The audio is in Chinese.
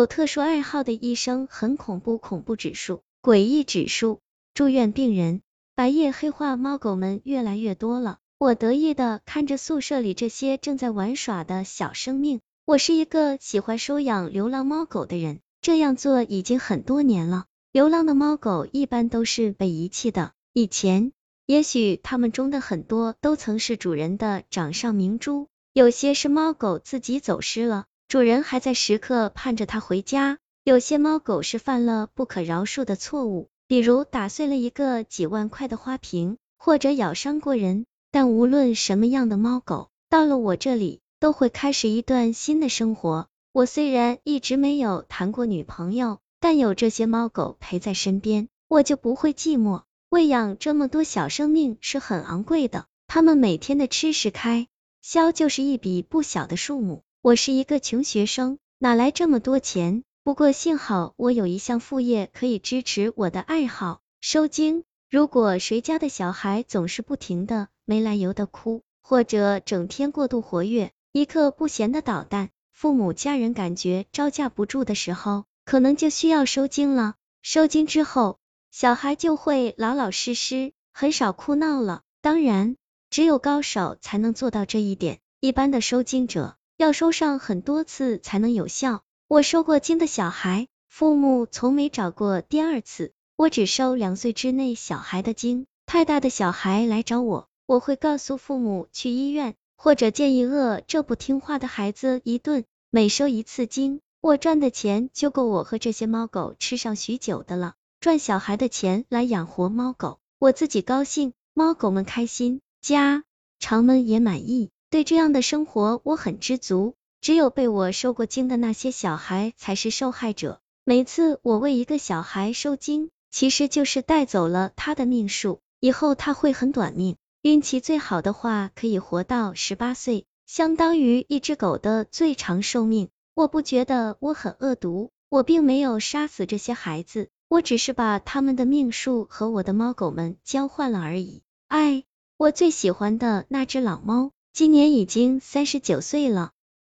有特殊爱好的医生很恐怖，恐怖指数、诡异指数，住院病人、白夜黑化猫狗们越来越多了。我得意的看着宿舍里这些正在玩耍的小生命。我是一个喜欢收养流浪猫狗的人，这样做已经很多年了。流浪的猫狗一般都是被遗弃的，以前也许它们中的很多都曾是主人的掌上明珠，有些是猫狗自己走失了。主人还在时刻盼着它回家。有些猫狗是犯了不可饶恕的错误，比如打碎了一个几万块的花瓶，或者咬伤过人。但无论什么样的猫狗，到了我这里，都会开始一段新的生活。我虽然一直没有谈过女朋友，但有这些猫狗陪在身边，我就不会寂寞。喂养这么多小生命是很昂贵的，它们每天的吃食开销就是一笔不小的数目。我是一个穷学生，哪来这么多钱？不过幸好我有一项副业可以支持我的爱好——收经。如果谁家的小孩总是不停的没来由的哭，或者整天过度活跃，一刻不闲的捣蛋，父母家人感觉招架不住的时候，可能就需要收经了。收经之后，小孩就会老老实实，很少哭闹了。当然，只有高手才能做到这一点，一般的收经者。要收上很多次才能有效。我收过经的小孩，父母从没找过第二次。我只收两岁之内小孩的经，太大的小孩来找我，我会告诉父母去医院，或者建议饿这不听话的孩子一顿。每收一次经，我赚的钱就够我和这些猫狗吃上许久的了。赚小孩的钱来养活猫狗，我自己高兴，猫狗们开心，家长们也满意。对这样的生活我很知足，只有被我收过经的那些小孩才是受害者。每次我为一个小孩收经，其实就是带走了他的命数，以后他会很短命，运气最好的话可以活到十八岁，相当于一只狗的最长寿命。我不觉得我很恶毒，我并没有杀死这些孩子，我只是把他们的命数和我的猫狗们交换了而已。哎，我最喜欢的那只老猫。今年已经三十九岁了，